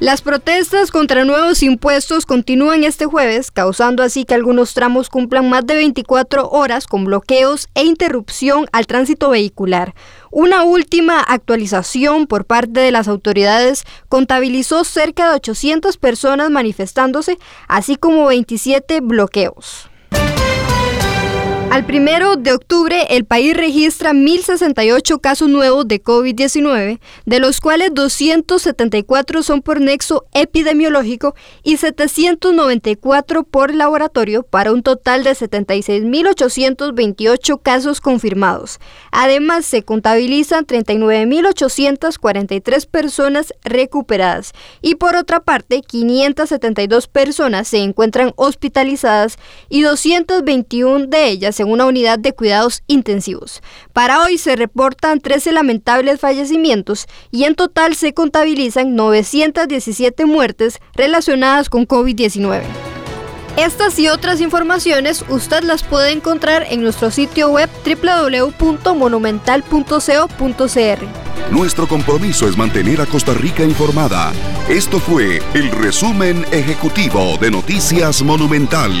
Las protestas contra nuevos impuestos continúan este jueves, causando así que algunos tramos cumplan más de 24 horas con bloqueos e interrupción al tránsito vehicular. Una última actualización por parte de las autoridades contabilizó cerca de 800 personas manifestándose, así como 27 bloqueos. Al primero de octubre, el país registra 1.068 casos nuevos de COVID-19, de los cuales 274 son por nexo epidemiológico y 794 por laboratorio, para un total de 76.828 casos confirmados. Además, se contabilizan 39.843 personas recuperadas y por otra parte, 572 personas se encuentran hospitalizadas y 221 de ellas en una unidad de cuidados intensivos. Para hoy se reportan 13 lamentables fallecimientos y en total se contabilizan 917 muertes relacionadas con COVID-19. Estas y otras informaciones usted las puede encontrar en nuestro sitio web www.monumental.co.cr. Nuestro compromiso es mantener a Costa Rica informada. Esto fue el resumen ejecutivo de Noticias Monumental.